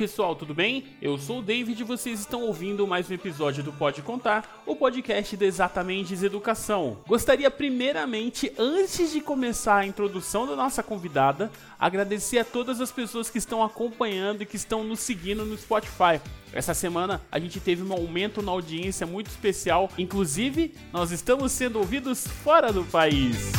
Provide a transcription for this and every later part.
pessoal, tudo bem? Eu sou o David e vocês estão ouvindo mais um episódio do Pode Contar, o podcast de Exatamente Educação. Gostaria primeiramente, antes de começar a introdução da nossa convidada, agradecer a todas as pessoas que estão acompanhando e que estão nos seguindo no Spotify. Essa semana a gente teve um aumento na audiência muito especial, inclusive nós estamos sendo ouvidos fora do país.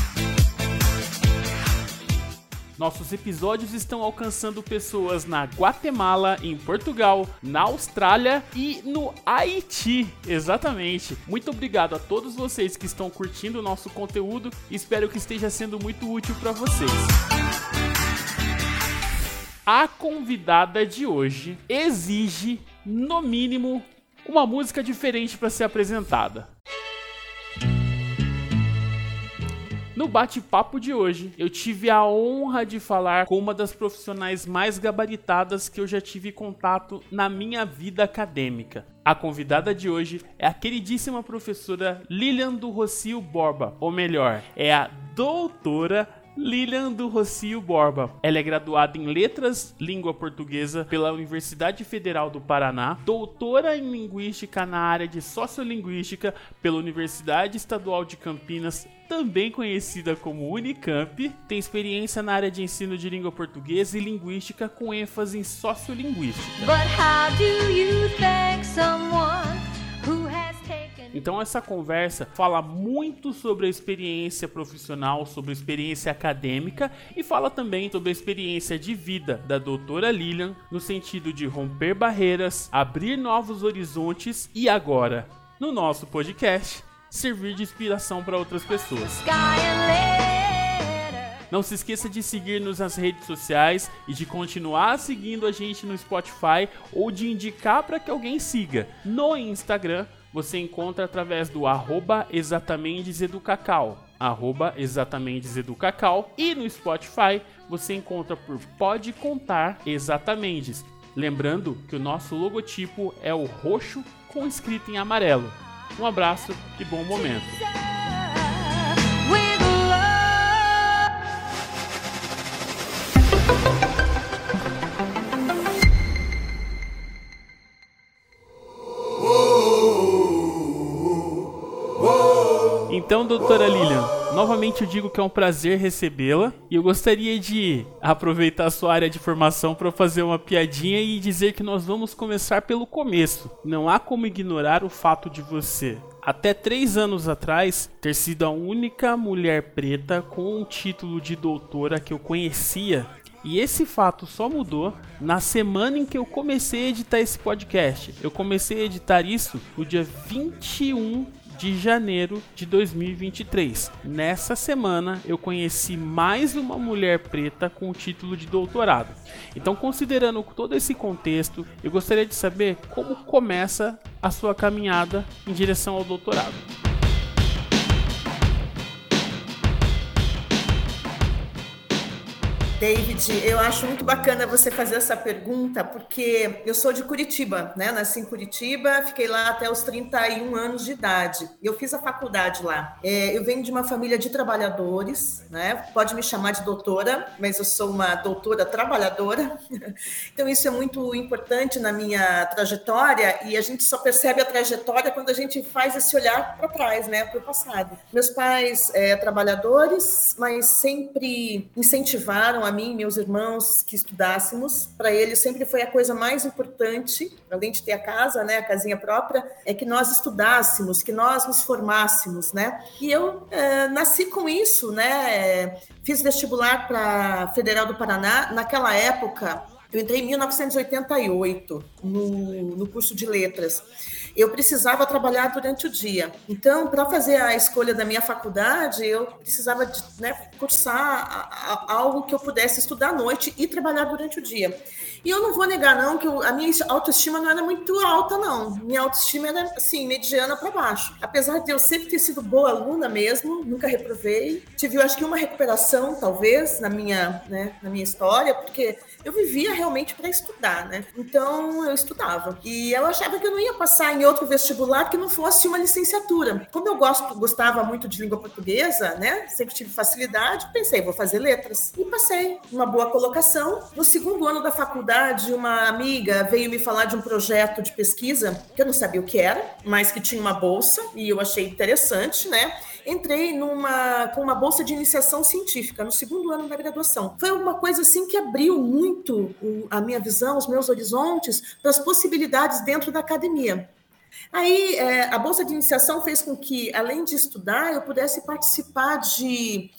Nossos episódios estão alcançando pessoas na Guatemala, em Portugal, na Austrália e no Haiti. Exatamente. Muito obrigado a todos vocês que estão curtindo o nosso conteúdo. Espero que esteja sendo muito útil para vocês. A convidada de hoje exige, no mínimo, uma música diferente para ser apresentada. No bate-papo de hoje, eu tive a honra de falar com uma das profissionais mais gabaritadas que eu já tive contato na minha vida acadêmica. A convidada de hoje é a queridíssima professora Lilian do Rocio Borba, ou melhor, é a doutora Lilian do Rocio Borba. Ela é graduada em Letras Língua Portuguesa pela Universidade Federal do Paraná, doutora em Linguística na área de Sociolinguística pela Universidade Estadual de Campinas também conhecida como Unicamp, tem experiência na área de ensino de língua portuguesa e linguística com ênfase em sociolinguística. Então essa conversa fala muito sobre a experiência profissional, sobre a experiência acadêmica e fala também sobre a experiência de vida da doutora Lilian no sentido de romper barreiras, abrir novos horizontes e agora, no nosso podcast, servir de inspiração para outras pessoas. Não se esqueça de seguir-nos nas redes sociais e de continuar seguindo a gente no Spotify ou de indicar para que alguém siga. No Instagram, você encontra através do arroba exatamenteseducacau, arroba exatamenteseducacau e no Spotify você encontra por Pode Contar Exatamente. Lembrando que o nosso logotipo é o roxo com escrito em amarelo. Um abraço e bom momento. Então, doutora Lilian, novamente eu digo que é um prazer recebê-la e eu gostaria de aproveitar a sua área de formação para fazer uma piadinha e dizer que nós vamos começar pelo começo. Não há como ignorar o fato de você, até três anos atrás, ter sido a única mulher preta com um título de doutora que eu conhecia e esse fato só mudou na semana em que eu comecei a editar esse podcast. Eu comecei a editar isso no dia 21 de janeiro de 2023. Nessa semana eu conheci mais uma mulher preta com o título de doutorado. Então, considerando todo esse contexto, eu gostaria de saber como começa a sua caminhada em direção ao doutorado. David, eu acho muito bacana você fazer essa pergunta, porque eu sou de Curitiba, né? Nasci em Curitiba, fiquei lá até os 31 anos de idade. Eu fiz a faculdade lá. É, eu venho de uma família de trabalhadores, né? Pode me chamar de doutora, mas eu sou uma doutora trabalhadora. Então, isso é muito importante na minha trajetória e a gente só percebe a trajetória quando a gente faz esse olhar para trás, né? Para o passado. Meus pais é, trabalhadores, mas sempre incentivaram a a mim meus irmãos que estudássemos. Para eles sempre foi a coisa mais importante, além de ter a casa, né, a casinha própria, é que nós estudássemos, que nós nos formássemos, né? E eu é, nasci com isso, né? Fiz vestibular para Federal do Paraná. Naquela época, eu entrei em 1988 no, no curso de letras eu precisava trabalhar durante o dia. Então, para fazer a escolha da minha faculdade, eu precisava de, né, cursar a, a, algo que eu pudesse estudar à noite e trabalhar durante o dia. E eu não vou negar, não, que eu, a minha autoestima não era muito alta, não. Minha autoestima era, assim, mediana para baixo. Apesar de eu sempre ter sido boa aluna mesmo, nunca reprovei. Tive, eu acho que uma recuperação, talvez, na minha, né, na minha história, porque eu vivia realmente para estudar, né? Então, eu estudava. E eu achava que eu não ia passar em outro vestibular que não fosse uma licenciatura. Como eu gosto, gostava muito de língua portuguesa, né? Sempre tive facilidade, pensei, vou fazer letras. E passei uma boa colocação. No segundo ano da faculdade, uma amiga veio me falar de um projeto de pesquisa que eu não sabia o que era, mas que tinha uma bolsa e eu achei interessante, né? entrei numa com uma bolsa de iniciação científica no segundo ano da graduação. Foi uma coisa assim que abriu muito a minha visão, os meus horizontes para as possibilidades dentro da academia. Aí, é, a bolsa de iniciação fez com que, além de estudar, eu pudesse participar de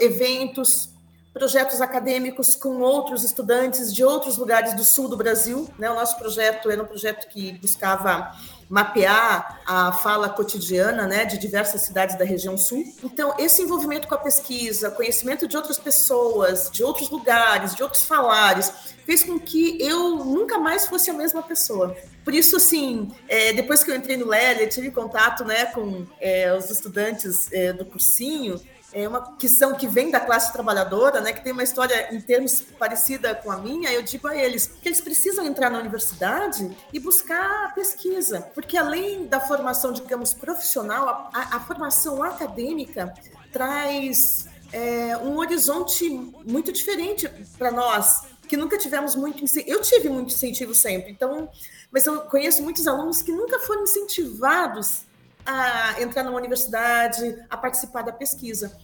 eventos, projetos acadêmicos com outros estudantes de outros lugares do sul do Brasil. Né? O nosso projeto era um projeto que buscava mapear a fala cotidiana né, de diversas cidades da região sul. Então, esse envolvimento com a pesquisa, conhecimento de outras pessoas, de outros lugares, de outros falares, fez com que eu nunca mais fosse a mesma pessoa. Por isso, assim, é, depois que eu entrei no Lélia, tive contato né, com é, os estudantes é, do cursinho, é uma questão que vem da classe trabalhadora, né, que tem uma história em termos parecida com a minha, eu digo a eles que eles precisam entrar na universidade e buscar pesquisa, porque além da formação, digamos, profissional, a, a formação acadêmica traz é, um horizonte muito diferente para nós, que nunca tivemos muito eu tive muito incentivo sempre então mas eu conheço muitos alunos que nunca foram incentivados a entrar numa universidade, a participar da pesquisa.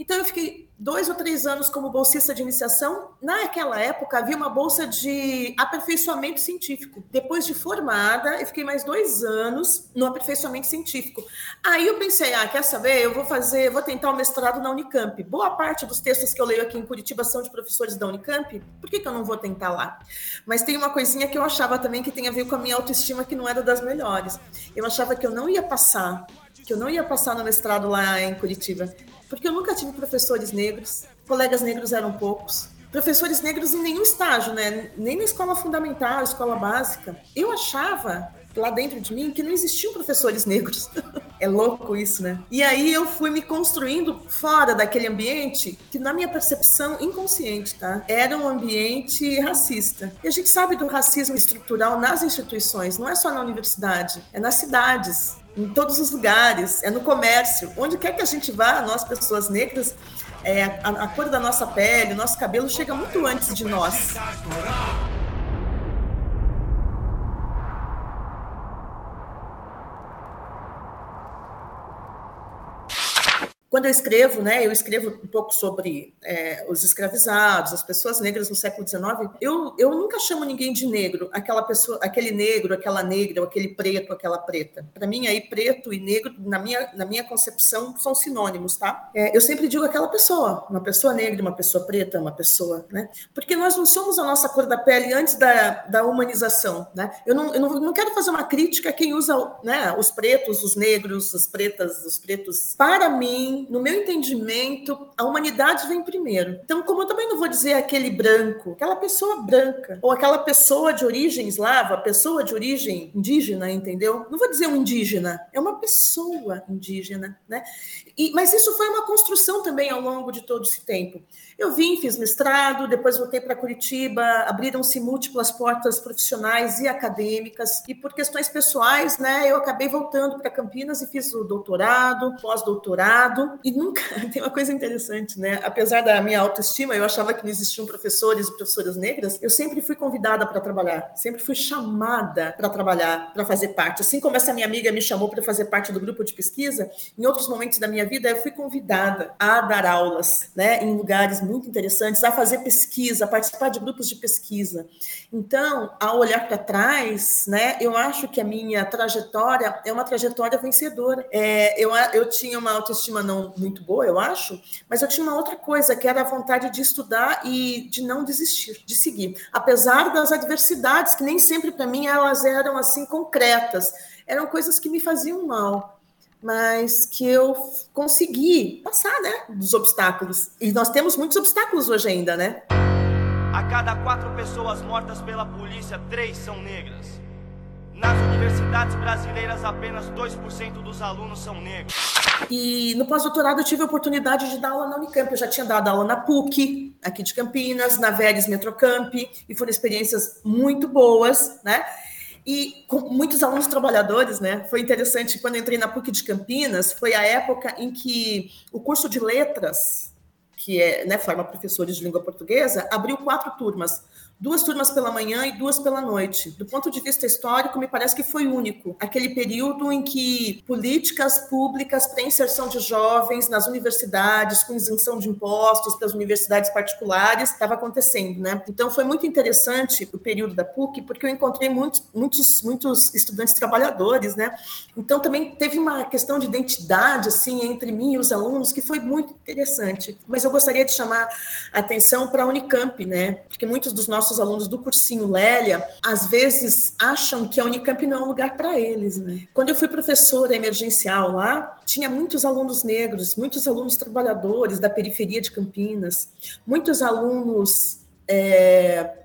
Então, eu fiquei dois ou três anos como bolsista de iniciação. Naquela época, havia uma bolsa de aperfeiçoamento científico. Depois de formada, eu fiquei mais dois anos no aperfeiçoamento científico. Aí eu pensei, ah, quer saber? Eu vou fazer, vou tentar o um mestrado na Unicamp. Boa parte dos textos que eu leio aqui em Curitiba são de professores da Unicamp. Por que, que eu não vou tentar lá? Mas tem uma coisinha que eu achava também que tem a ver com a minha autoestima, que não era das melhores. Eu achava que eu não ia passar que eu não ia passar no mestrado lá em Curitiba porque eu nunca tive professores negros, colegas negros eram poucos, professores negros em nenhum estágio, né? Nem na escola fundamental, escola básica. Eu achava lá dentro de mim que não existiam professores negros. é louco isso, né? E aí eu fui me construindo fora daquele ambiente que, na minha percepção inconsciente, tá? Era um ambiente racista. E a gente sabe do racismo estrutural nas instituições, não é só na universidade, é nas cidades em todos os lugares, é no comércio, onde quer que a gente vá, nós pessoas negras, é, a, a cor da nossa pele, o nosso cabelo chega muito antes de nós. Quando eu escrevo, né, eu escrevo um pouco sobre é, os escravizados, as pessoas negras no século XIX. Eu, eu nunca chamo ninguém de negro, aquela pessoa, aquele negro, aquela negra, aquele preto, aquela preta. Para mim, aí preto e negro, na minha, na minha concepção, são sinônimos, tá? É, eu sempre digo aquela pessoa, uma pessoa negra, uma pessoa preta, uma pessoa, né? Porque nós não somos a nossa cor da pele antes da, da humanização, né? Eu não, eu não, não quero fazer uma crítica a quem usa, né, os pretos, os negros, as pretas, os pretos. Para mim no meu entendimento, a humanidade vem primeiro. Então, como eu também não vou dizer aquele branco, aquela pessoa branca, ou aquela pessoa de origem eslava, pessoa de origem indígena, entendeu? Não vou dizer um indígena, é uma pessoa indígena, né? E, mas isso foi uma construção também ao longo de todo esse tempo. Eu vim, fiz mestrado, depois voltei para Curitiba, abriram-se múltiplas portas profissionais e acadêmicas, e por questões pessoais, né, eu acabei voltando para Campinas e fiz o doutorado, pós-doutorado, e nunca, tem uma coisa interessante, né, apesar da minha autoestima, eu achava que não existiam professores e professoras negras, eu sempre fui convidada para trabalhar, sempre fui chamada para trabalhar, para fazer parte. Assim como essa minha amiga me chamou para fazer parte do grupo de pesquisa, em outros momentos da minha vida eu fui convidada a dar aulas, né, em lugares muito interessantes, a fazer pesquisa, a participar de grupos de pesquisa. Então, ao olhar para trás, né, eu acho que a minha trajetória é uma trajetória vencedora. É, eu, eu tinha uma autoestima não muito boa, eu acho, mas eu tinha uma outra coisa, que era a vontade de estudar e de não desistir, de seguir. Apesar das adversidades, que nem sempre para mim elas eram assim concretas, eram coisas que me faziam mal mas que eu consegui passar, né, dos obstáculos. E nós temos muitos obstáculos hoje ainda, né? A cada quatro pessoas mortas pela polícia, três são negras. Nas universidades brasileiras, apenas 2% dos alunos são negros. E no pós-doutorado eu tive a oportunidade de dar aula na Unicamp. Eu já tinha dado aula na PUC, aqui de Campinas, na Veres Metrocamp, e foram experiências muito boas, né? E com muitos alunos trabalhadores, né? Foi interessante quando entrei na PUC de Campinas, foi a época em que o curso de letras, que é, né, forma professores de língua portuguesa, abriu quatro turmas duas turmas pela manhã e duas pela noite. Do ponto de vista histórico, me parece que foi único. Aquele período em que políticas públicas para inserção de jovens nas universidades, com isenção de impostos para as universidades particulares, estava acontecendo, né? Então foi muito interessante o período da PUC, porque eu encontrei muitos, muitos, muitos estudantes trabalhadores, né? Então também teve uma questão de identidade assim entre mim e os alunos que foi muito interessante. Mas eu gostaria de chamar a atenção para a Unicamp, né? Porque muitos dos nossos nossos alunos do cursinho Lélia, às vezes acham que a Unicamp não é um lugar para eles, né? Quando eu fui professora emergencial lá, tinha muitos alunos negros, muitos alunos trabalhadores da periferia de Campinas, muitos alunos é,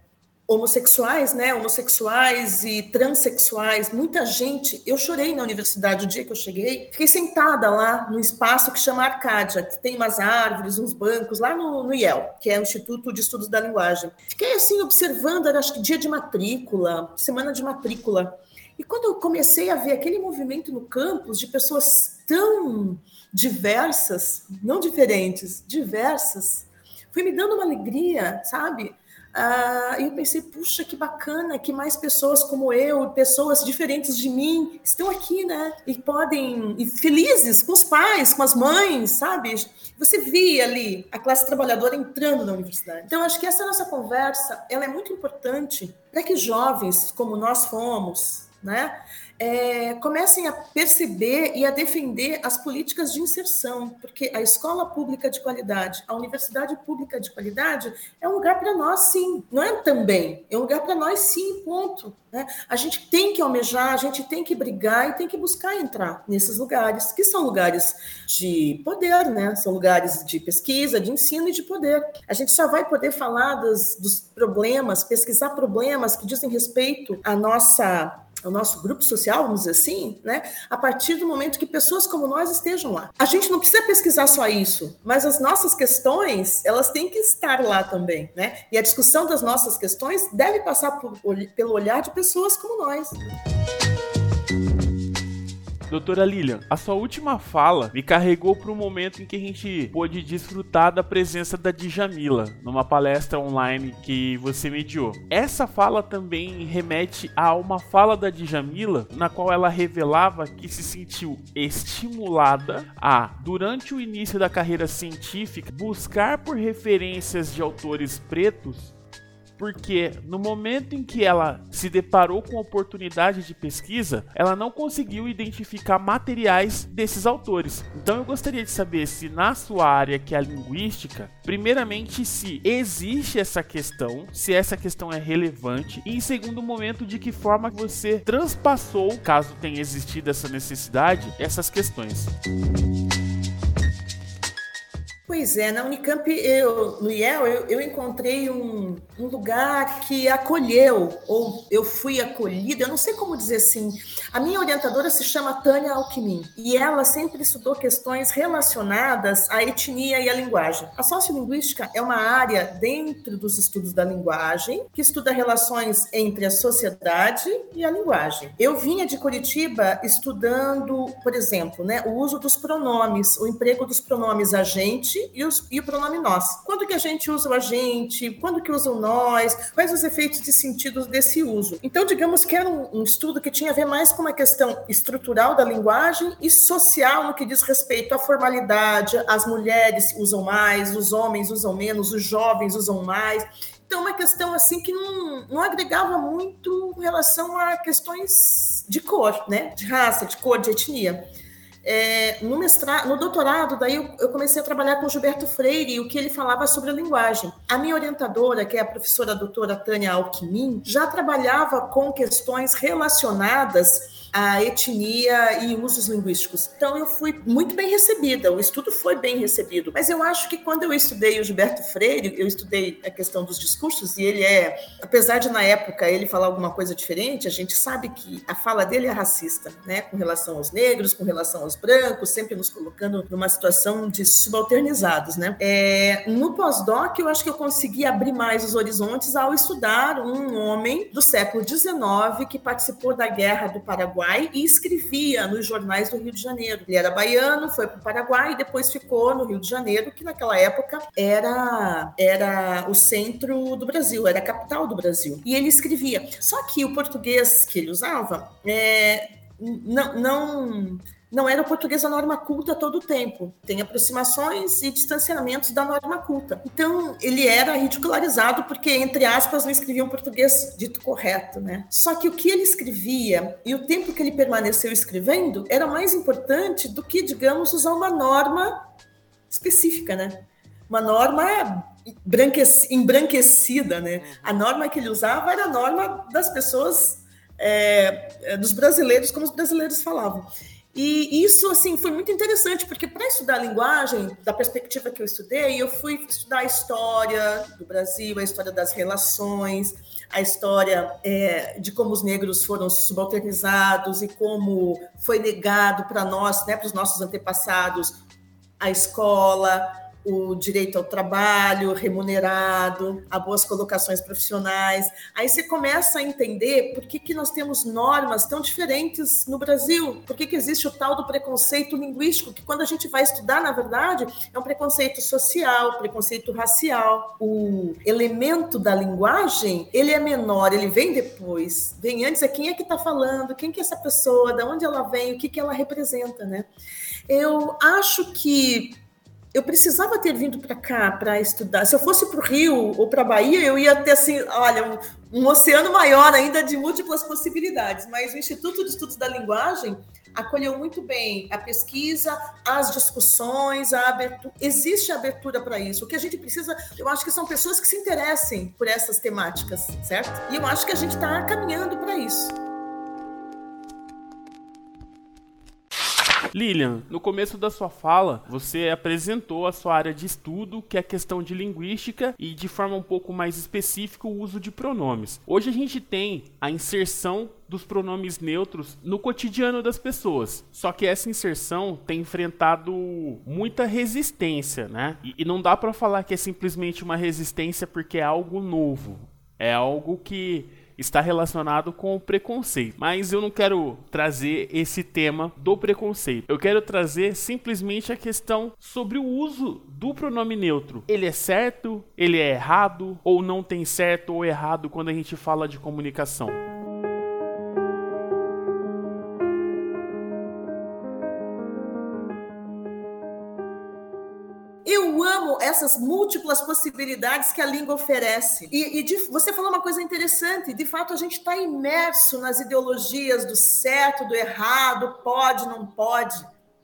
homossexuais, né, homossexuais e transexuais, muita gente. Eu chorei na universidade o dia que eu cheguei. Fiquei sentada lá no espaço que chama Arcádia, que tem umas árvores, uns bancos lá no, no IEL, que é o Instituto de Estudos da Linguagem. Fiquei assim observando, era acho que dia de matrícula, semana de matrícula. E quando eu comecei a ver aquele movimento no campus de pessoas tão diversas, não diferentes, diversas, foi me dando uma alegria, sabe? Uh, e eu pensei, puxa, que bacana que mais pessoas como eu, pessoas diferentes de mim, estão aqui, né? E podem, e felizes com os pais, com as mães, sabe? Você via ali a classe trabalhadora entrando na universidade. Então, acho que essa nossa conversa, ela é muito importante para que jovens, como nós fomos, né? é, comecem a perceber e a defender as políticas de inserção, porque a escola pública de qualidade, a universidade pública de qualidade é um lugar para nós, sim, não é também, é um lugar para nós, sim, ponto. Né? A gente tem que almejar, a gente tem que brigar e tem que buscar entrar nesses lugares, que são lugares de poder, né? são lugares de pesquisa, de ensino e de poder. A gente só vai poder falar dos, dos problemas, pesquisar problemas que dizem respeito à nossa o nosso grupo social, vamos dizer assim, né? A partir do momento que pessoas como nós estejam lá. A gente não precisa pesquisar só isso, mas as nossas questões, elas têm que estar lá também, né? E a discussão das nossas questões deve passar por, pelo olhar de pessoas como nós. Doutora Lilian, a sua última fala me carregou para um momento em que a gente pôde desfrutar da presença da Djamila numa palestra online que você mediou. Essa fala também remete a uma fala da Djamila na qual ela revelava que se sentiu estimulada a, durante o início da carreira científica, buscar por referências de autores pretos porque no momento em que ela se deparou com oportunidade de pesquisa, ela não conseguiu identificar materiais desses autores. Então eu gostaria de saber se na sua área, que é a linguística, primeiramente se existe essa questão, se essa questão é relevante, e em segundo momento, de que forma você transpassou, caso tenha existido essa necessidade, essas questões. Pois é, na Unicamp, eu, no IEL, eu, eu encontrei um, um, lugar que acolheu, ou eu fui acolhida, eu não sei como dizer assim. A minha orientadora se chama Tânia Alckmin, e ela sempre estudou questões relacionadas à etnia e à linguagem. A sociolinguística é uma área dentro dos estudos da linguagem, que estuda relações entre a sociedade e a linguagem. Eu vinha de Curitiba estudando, por exemplo, né, o uso dos pronomes, o emprego dos pronomes agente, e, os, e o pronome nós. Quando que a gente usa o agente? Quando que usa o nós? Quais os efeitos de sentido desse uso? Então, digamos que era um, um estudo que tinha a ver mais com uma questão estrutural da linguagem e social no que diz respeito à formalidade, as mulheres usam mais, os homens usam menos, os jovens usam mais. Então, uma questão assim que não, não agregava muito em relação a questões de cor, né? De raça, de cor, de etnia. É, no mestrado, no doutorado, daí eu, eu, comecei a trabalhar com Gilberto Freire e o que ele falava sobre a linguagem. A minha orientadora, que é a professora doutora Tânia Alckmin, já trabalhava com questões relacionadas a etnia e usos linguísticos. Então eu fui muito bem recebida, o estudo foi bem recebido. Mas eu acho que quando eu estudei o Gilberto Freire, eu estudei a questão dos discursos e ele é, apesar de na época ele falar alguma coisa diferente, a gente sabe que a fala dele é racista, né, com relação aos negros, com relação aos brancos, sempre nos colocando numa situação de subalternizados, né? É, no pós-doc eu acho que eu consegui abrir mais os horizontes ao estudar um homem do século XIX que participou da Guerra do Paraguai e escrevia nos jornais do Rio de Janeiro. Ele era baiano, foi para o Paraguai e depois ficou no Rio de Janeiro, que naquela época era, era o centro do Brasil, era a capital do Brasil. E ele escrevia. Só que o português que ele usava é, não, não não era o português da norma culta todo o tempo. Tem aproximações e distanciamentos da norma culta. Então, ele era ridicularizado porque, entre aspas, não escrevia um português dito correto, né? Só que o que ele escrevia e o tempo que ele permaneceu escrevendo era mais importante do que, digamos, usar uma norma específica, né? Uma norma embranquecida, né? A norma que ele usava era a norma das pessoas, é, dos brasileiros, como os brasileiros falavam. E isso, assim, foi muito interessante, porque para estudar a linguagem, da perspectiva que eu estudei, eu fui estudar a história do Brasil, a história das relações, a história é, de como os negros foram subalternizados e como foi negado para nós, né, para os nossos antepassados, a escola, o direito ao trabalho remunerado, a boas colocações profissionais. Aí você começa a entender por que, que nós temos normas tão diferentes no Brasil, por que, que existe o tal do preconceito linguístico, que quando a gente vai estudar, na verdade, é um preconceito social, preconceito racial. O elemento da linguagem, ele é menor, ele vem depois, vem antes, é quem é que está falando, quem que é essa pessoa, de onde ela vem, o que, que ela representa, né? Eu acho que eu precisava ter vindo para cá para estudar. Se eu fosse para o Rio ou para a Bahia, eu ia ter assim, olha, um, um, oceano maior ainda de múltiplas possibilidades. Mas o Instituto de Estudos da Linguagem acolheu muito bem a pesquisa, as discussões, a abertura. Existe abertura para isso. O que a gente precisa, eu acho que são pessoas que se interessem por essas temáticas, certo? E eu acho que a gente está caminhando para isso. Lilian, no começo da sua fala, você apresentou a sua área de estudo, que é a questão de linguística e de forma um pouco mais específica o uso de pronomes. Hoje a gente tem a inserção dos pronomes neutros no cotidiano das pessoas. Só que essa inserção tem enfrentado muita resistência, né? E, e não dá para falar que é simplesmente uma resistência porque é algo novo. É algo que está relacionado com o preconceito. Mas eu não quero trazer esse tema do preconceito. Eu quero trazer simplesmente a questão sobre o uso do pronome neutro. Ele é certo? Ele é errado? Ou não tem certo ou errado quando a gente fala de comunicação? Essas múltiplas possibilidades que a língua oferece. E, e de, você falou uma coisa interessante: de fato, a gente está imerso nas ideologias do certo, do errado, pode, não pode.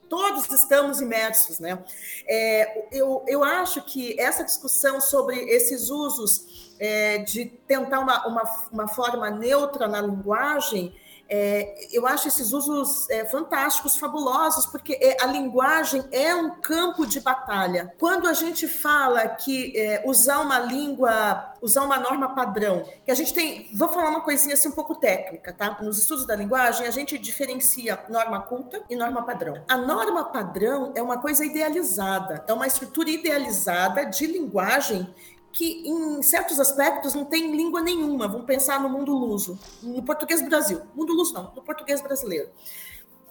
Todos estamos imersos, né? É, eu, eu acho que essa discussão sobre esses usos é, de tentar uma, uma, uma forma neutra na linguagem é, eu acho esses usos é, fantásticos, fabulosos, porque é, a linguagem é um campo de batalha. Quando a gente fala que é, usar uma língua, usar uma norma padrão, que a gente tem, vou falar uma coisinha assim um pouco técnica, tá? Nos estudos da linguagem, a gente diferencia norma culta e norma padrão. A norma padrão é uma coisa idealizada, é uma estrutura idealizada de linguagem que em certos aspectos não tem língua nenhuma. Vamos pensar no mundo luso, no português Brasil. Mundo luso não, no português brasileiro.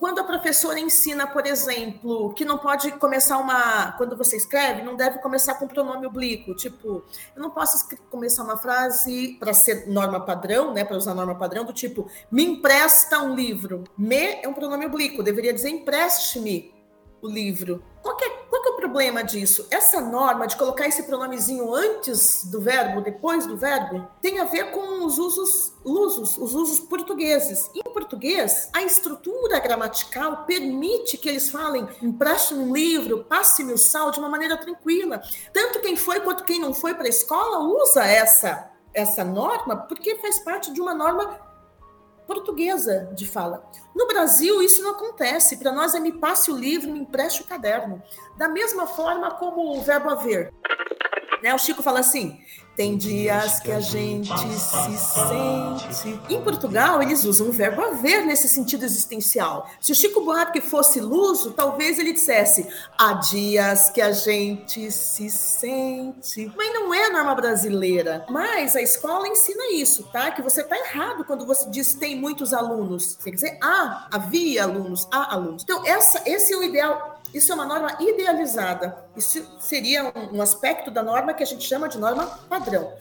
Quando a professora ensina, por exemplo, que não pode começar uma. Quando você escreve, não deve começar com pronome oblíquo. Tipo, eu não posso começar uma frase para ser norma padrão, né? Para usar norma padrão, do tipo, me empresta um livro. Me é um pronome oblíquo, deveria dizer empreste-me o livro. Qual é, qual é o problema disso? Essa norma de colocar esse pronomezinho antes do verbo, depois do verbo, tem a ver com os usos lusos, os usos portugueses. Em português, a estrutura gramatical permite que eles falem empreste um livro, passe-me o sal de uma maneira tranquila. Tanto quem foi quanto quem não foi para a escola usa essa, essa norma porque faz parte de uma norma portuguesa de fala. No Brasil, isso não acontece. Para nós é me passe o livro, me empreste o caderno. Da mesma forma como o verbo haver. Né? O Chico fala assim: tem dias que a gente se sente. Em Portugal, eles usam o verbo haver nesse sentido existencial. Se o Chico Buarque fosse luso, talvez ele dissesse: há dias que a gente se sente. Mas não é a norma brasileira. Mas a escola ensina isso, tá? Que você tá errado quando você diz tem muitos alunos. Você quer dizer, ah, havia alunos, há alunos. Então, essa, esse é o ideal isso é uma norma idealizada. Isso seria um, aspecto da norma que a gente chama de norma padrão.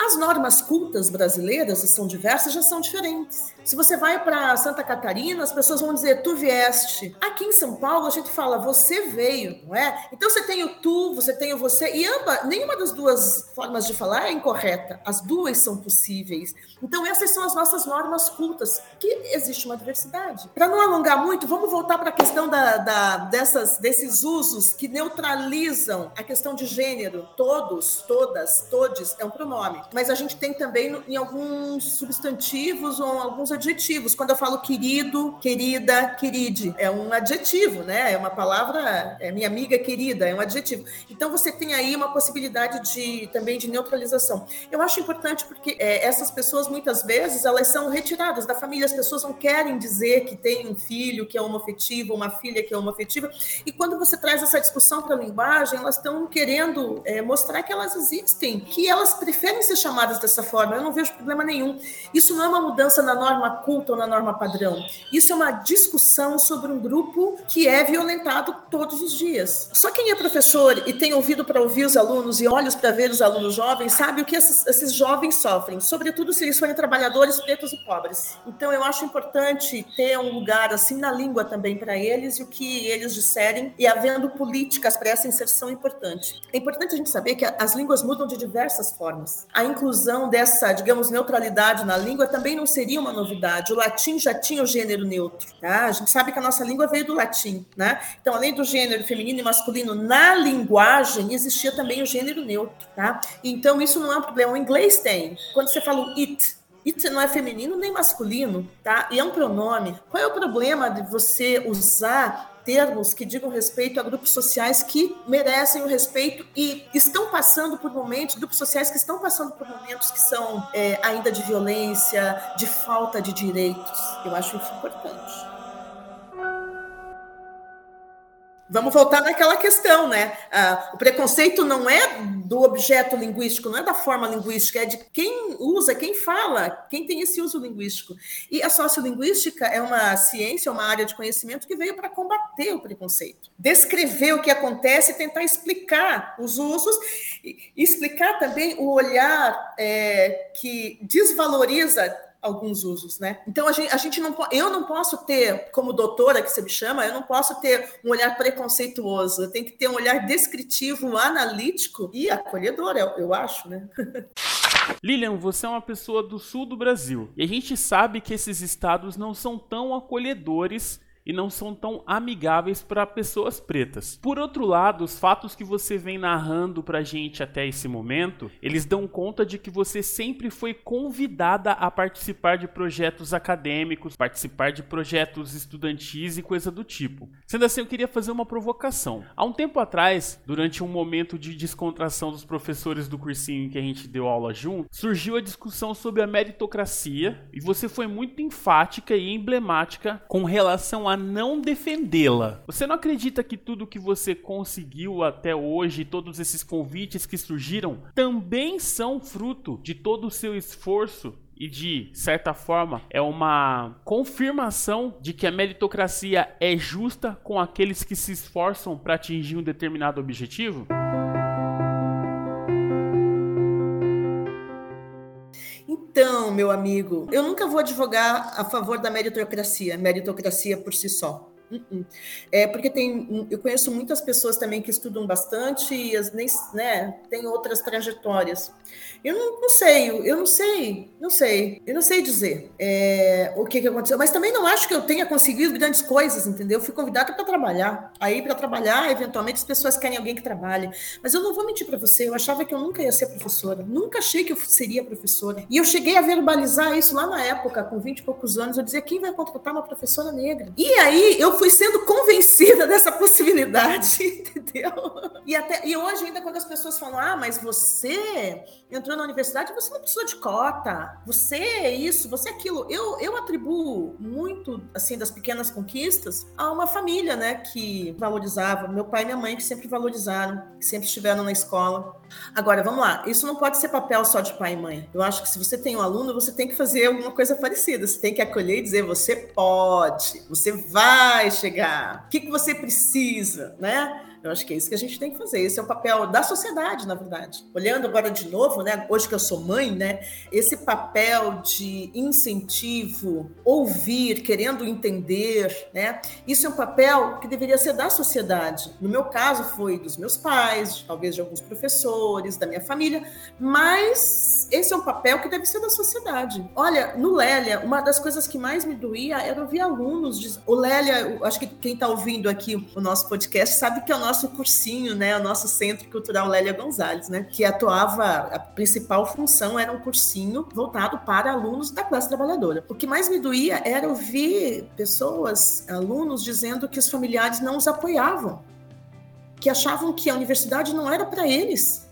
As normas cultas brasileiras, e são diversas, já são diferentes. Se você vai para Santa Catarina, as pessoas vão dizer tu vieste. Aqui em São Paulo, a gente fala você veio, não é? Então você tem o tu, você tem o você, e amba, nenhuma das duas formas de falar é incorreta. As duas são possíveis. Então essas são as nossas normas cultas, que existe uma diversidade. Para não alongar muito, vamos voltar para a questão da, da, dessas, desses usos que neutralizam a questão de gênero. Todos, todas, todes é um pronome mas a gente tem também em alguns substantivos ou alguns adjetivos. Quando eu falo querido, querida, queride, é um adjetivo, né? É uma palavra, é minha amiga querida, é um adjetivo. Então você tem aí uma possibilidade de também de neutralização. Eu acho importante porque é, essas pessoas muitas vezes elas são retiradas da família, as pessoas não querem dizer que tem um filho que é homoafetivo, uma filha que é homoafetiva, e quando você traz essa discussão para a linguagem, elas estão querendo é, mostrar que elas existem, que elas preferem ser chamadas dessa forma. Eu não vejo problema nenhum. Isso não é uma mudança na norma culta ou na norma padrão. Isso é uma discussão sobre um grupo que é violentado todos os dias. Só quem é professor e tem ouvido para ouvir os alunos e olhos para ver os alunos jovens sabe o que esses, esses jovens sofrem, sobretudo se eles forem trabalhadores pretos e pobres. Então eu acho importante ter um lugar assim na língua também para eles e o que eles disserem e havendo políticas para essa inserção é importante. É importante a gente saber que as línguas mudam de diversas formas. A inclusão dessa, digamos, neutralidade na língua também não seria uma novidade. O latim já tinha o gênero neutro, tá? A gente sabe que a nossa língua veio do latim, né? Então, além do gênero feminino e masculino na linguagem, existia também o gênero neutro, tá? Então, isso não é um problema. O inglês tem. Quando você fala it, It não é feminino nem masculino, tá? E é um pronome. Qual é o problema de você usar termos que digam respeito a grupos sociais que merecem o respeito e estão passando por momentos, grupos sociais que estão passando por momentos que são é, ainda de violência, de falta de direitos. Eu acho isso importante. Vamos voltar naquela questão, né? Ah, o preconceito não é do objeto linguístico, não é da forma linguística, é de quem usa, quem fala, quem tem esse uso linguístico. E a sociolinguística é uma ciência, uma área de conhecimento que veio para combater o preconceito, descrever o que acontece e tentar explicar os usos e explicar também o olhar é, que desvaloriza alguns usos, né? Então a gente, a gente não eu não posso ter, como doutora que você me chama, eu não posso ter um olhar preconceituoso. Tenho que ter um olhar descritivo, analítico e acolhedor, eu, eu acho, né? Lilian, você é uma pessoa do sul do Brasil e a gente sabe que esses estados não são tão acolhedores e não são tão amigáveis para pessoas pretas. Por outro lado, os fatos que você vem narrando pra gente até esse momento, eles dão conta de que você sempre foi convidada a participar de projetos acadêmicos, participar de projetos estudantis e coisa do tipo. Sendo assim, eu queria fazer uma provocação. Há um tempo atrás, durante um momento de descontração dos professores do cursinho que a gente deu aula junto, surgiu a discussão sobre a meritocracia e você foi muito enfática e emblemática com relação a não defendê-la. Você não acredita que tudo que você conseguiu até hoje, todos esses convites que surgiram, também são fruto de todo o seu esforço e de certa forma é uma confirmação de que a meritocracia é justa com aqueles que se esforçam para atingir um determinado objetivo? Meu amigo, eu nunca vou advogar a favor da meritocracia, meritocracia por si só. Uh-uh. É porque tem, eu conheço muitas pessoas também que estudam bastante e as, nem, né, tem outras trajetórias. Eu não, não, sei, eu não sei, não sei, eu não sei dizer é, o que, que aconteceu, mas também não acho que eu tenha conseguido grandes coisas, entendeu? Eu fui convidada para trabalhar. Aí, para trabalhar, eventualmente as pessoas querem alguém que trabalhe. Mas eu não vou mentir para você, eu achava que eu nunca ia ser professora, nunca achei que eu seria professora. E eu cheguei a verbalizar isso lá na época, com 20 e poucos anos, eu dizia: quem vai contratar uma professora negra? E aí eu fui sendo convencida dessa possibilidade, entendeu? E, até, e hoje, ainda, quando as pessoas falam, ah, mas você entrou na universidade, você não precisou de cota, você é isso, você é aquilo. Eu, eu atribuo muito, assim, das pequenas conquistas a uma família, né, que valorizava, meu pai e minha mãe que sempre valorizaram, que sempre estiveram na escola. Agora, vamos lá, isso não pode ser papel só de pai e mãe. Eu acho que se você tem um aluno, você tem que fazer alguma coisa parecida, você tem que acolher e dizer, você pode, você vai chegar, o que, que você precisa, né? Eu acho que é isso que a gente tem que fazer. Esse é o papel da sociedade, na verdade. Olhando agora de novo, né? Hoje que eu sou mãe, né? Esse papel de incentivo, ouvir, querendo entender, né? Isso é um papel que deveria ser da sociedade. No meu caso, foi dos meus pais, talvez de alguns professores, da minha família, mas esse é um papel que deve ser da sociedade. Olha, no Lélia, uma das coisas que mais me doía era ouvir alunos. O Lélia, acho que quem está ouvindo aqui o nosso podcast sabe que é o nosso cursinho, né, o nosso Centro Cultural Lélia Gonzalez, né, que atuava, a principal função era um cursinho voltado para alunos da classe trabalhadora. O que mais me doía era ouvir pessoas, alunos, dizendo que os familiares não os apoiavam, que achavam que a universidade não era para eles,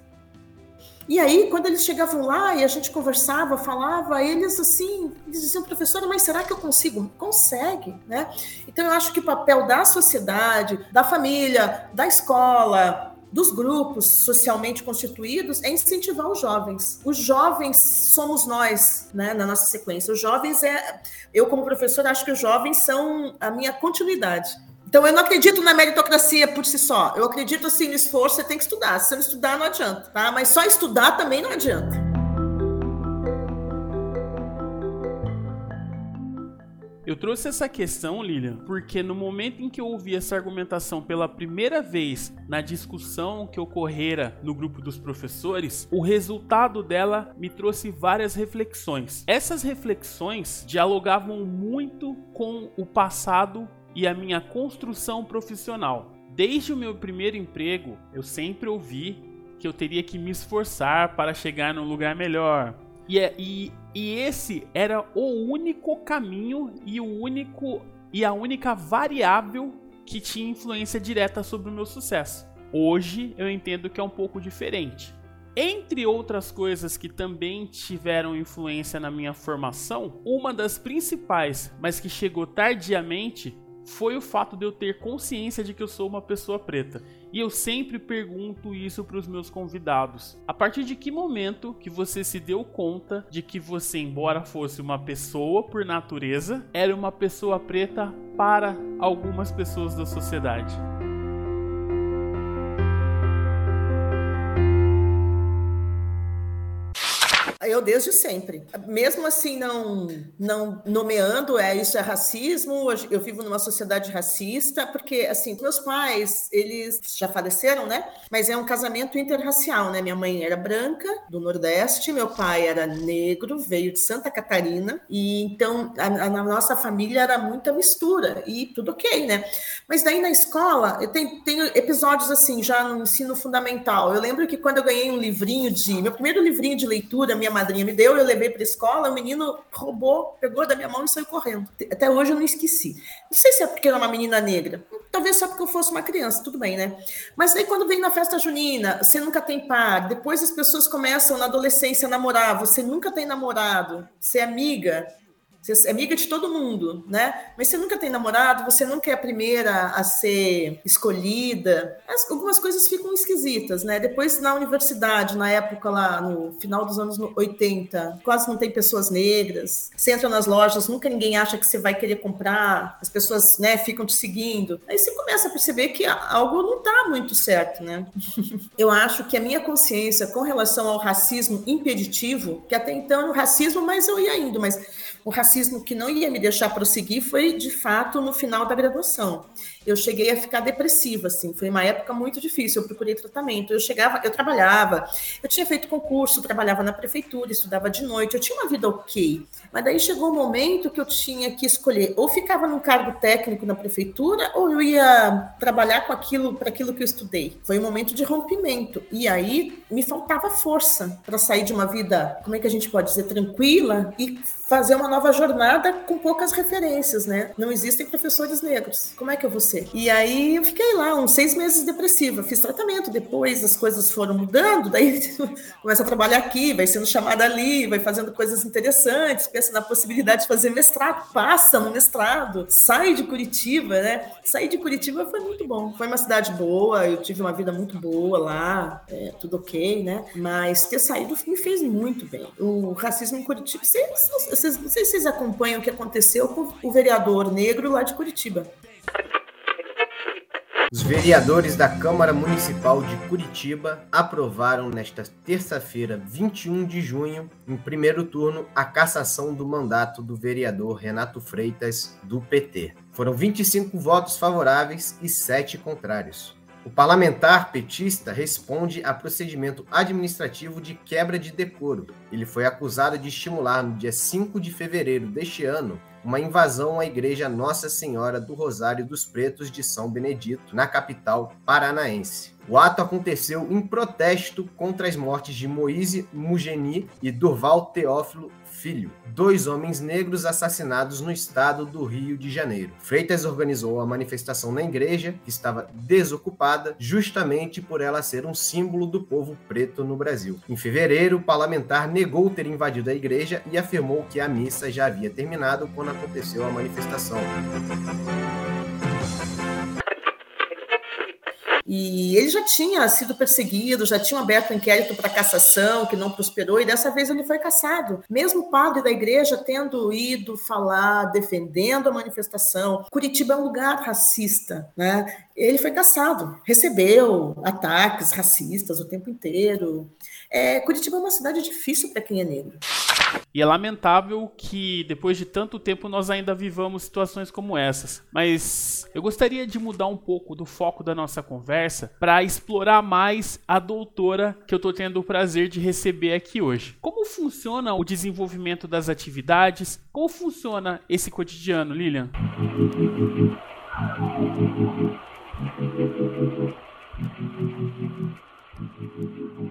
e aí, quando eles chegavam lá e a gente conversava, falava, eles assim, eles diziam, professora, mas será que eu consigo? Consegue, né? Então, eu acho que o papel da sociedade, da família, da escola, dos grupos socialmente constituídos é incentivar os jovens. Os jovens somos nós, né, na nossa sequência. Os jovens é, eu como professor acho que os jovens são a minha continuidade. Então, eu não acredito na meritocracia por si só. Eu acredito, assim, no esforço, você tem que estudar. Se você não estudar, não adianta, tá? Mas só estudar também não adianta. Eu trouxe essa questão, Lilian, porque no momento em que eu ouvi essa argumentação pela primeira vez na discussão que ocorrera no grupo dos professores, o resultado dela me trouxe várias reflexões. Essas reflexões dialogavam muito com o passado e a minha construção profissional. Desde o meu primeiro emprego, eu sempre ouvi que eu teria que me esforçar para chegar num lugar melhor. E, é, e, e esse era o único caminho e o único e a única variável que tinha influência direta sobre o meu sucesso. Hoje eu entendo que é um pouco diferente. Entre outras coisas que também tiveram influência na minha formação, uma das principais, mas que chegou tardiamente, foi o fato de eu ter consciência de que eu sou uma pessoa preta. E eu sempre pergunto isso para os meus convidados. A partir de que momento que você se deu conta de que você, embora fosse uma pessoa por natureza, era uma pessoa preta para algumas pessoas da sociedade? Eu desde sempre. Mesmo assim, não, não nomeando, é isso é racismo, eu vivo numa sociedade racista, porque, assim, meus pais, eles já faleceram, né? Mas é um casamento interracial, né? Minha mãe era branca, do Nordeste, meu pai era negro, veio de Santa Catarina, e então a, a nossa família era muita mistura, e tudo ok, né? Mas daí na escola, eu tenho, tenho episódios assim, já no ensino fundamental. Eu lembro que quando eu ganhei um livrinho de. Meu primeiro livrinho de leitura, minha madrinha me deu, eu levei para a escola, o menino roubou, pegou da minha mão e saiu correndo. Até hoje eu não esqueci. Não sei se é porque era uma menina negra, talvez só porque eu fosse uma criança, tudo bem, né? Mas aí quando vem na festa junina, você nunca tem par, depois as pessoas começam na adolescência a namorar, você nunca tem namorado, você é amiga, você é amiga de todo mundo, né? Mas você nunca tem namorado, você nunca é a primeira a ser escolhida. As, algumas coisas ficam esquisitas, né? Depois na universidade, na época lá, no final dos anos 80, quase não tem pessoas negras. Você entra nas lojas, nunca ninguém acha que você vai querer comprar, as pessoas, né, ficam te seguindo. Aí você começa a perceber que algo não está muito certo, né? Eu acho que a minha consciência com relação ao racismo impeditivo, que até então era o racismo, mas eu ia indo, mas o racismo que não ia me deixar prosseguir foi, de fato, no final da graduação. Eu cheguei a ficar depressiva, assim, foi uma época muito difícil, eu procurei tratamento. Eu chegava, eu trabalhava, eu tinha feito concurso, trabalhava na prefeitura, estudava de noite, eu tinha uma vida ok. Mas daí chegou um momento que eu tinha que escolher, ou ficava num cargo técnico na prefeitura, ou eu ia trabalhar com aquilo, para aquilo que eu estudei. Foi um momento de rompimento. E aí me faltava força para sair de uma vida, como é que a gente pode dizer, tranquila e fazer uma nova jornada com poucas referências, né? Não existem professores negros. Como é que eu vou ser? E aí eu fiquei lá uns seis meses depressiva, fiz tratamento. Depois as coisas foram mudando, daí começa a trabalhar aqui, vai sendo chamada ali, vai fazendo coisas interessantes, pensa na possibilidade de fazer mestrado, passa no mestrado, sai de Curitiba, né? Sair de Curitiba foi muito bom. Foi uma cidade boa, eu tive uma vida muito boa lá, é, tudo ok, né? Mas ter saído me fez muito bem. O racismo em Curitiba, vocês vocês, não sei se vocês acompanham o que aconteceu com o vereador negro lá de Curitiba. Os vereadores da Câmara Municipal de Curitiba aprovaram nesta terça-feira, 21 de junho, em primeiro turno, a cassação do mandato do vereador Renato Freitas, do PT. Foram 25 votos favoráveis e 7 contrários. O parlamentar petista responde a procedimento administrativo de quebra de decoro. Ele foi acusado de estimular, no dia 5 de fevereiro deste ano, uma invasão à igreja Nossa Senhora do Rosário dos Pretos de São Benedito, na capital paranaense. O ato aconteceu em protesto contra as mortes de Moise Mugeni e Durval Teófilo Filho, dois homens negros assassinados no estado do Rio de Janeiro. Freitas organizou a manifestação na igreja, que estava desocupada, justamente por ela ser um símbolo do povo preto no Brasil. Em fevereiro, o parlamentar negou ter invadido a igreja e afirmou que a missa já havia terminado quando aconteceu a manifestação. E ele já tinha sido perseguido, já tinha aberto um inquérito para cassação, que não prosperou, e dessa vez ele foi cassado. Mesmo o padre da igreja tendo ido falar, defendendo a manifestação. Curitiba é um lugar racista, né? Ele foi cassado, recebeu ataques racistas o tempo inteiro. É, Curitiba é uma cidade difícil para quem é negro. E é lamentável que depois de tanto tempo nós ainda vivamos situações como essas. Mas eu gostaria de mudar um pouco do foco da nossa conversa para explorar mais a doutora que eu estou tendo o prazer de receber aqui hoje. Como funciona o desenvolvimento das atividades? Como funciona esse cotidiano, Lilian?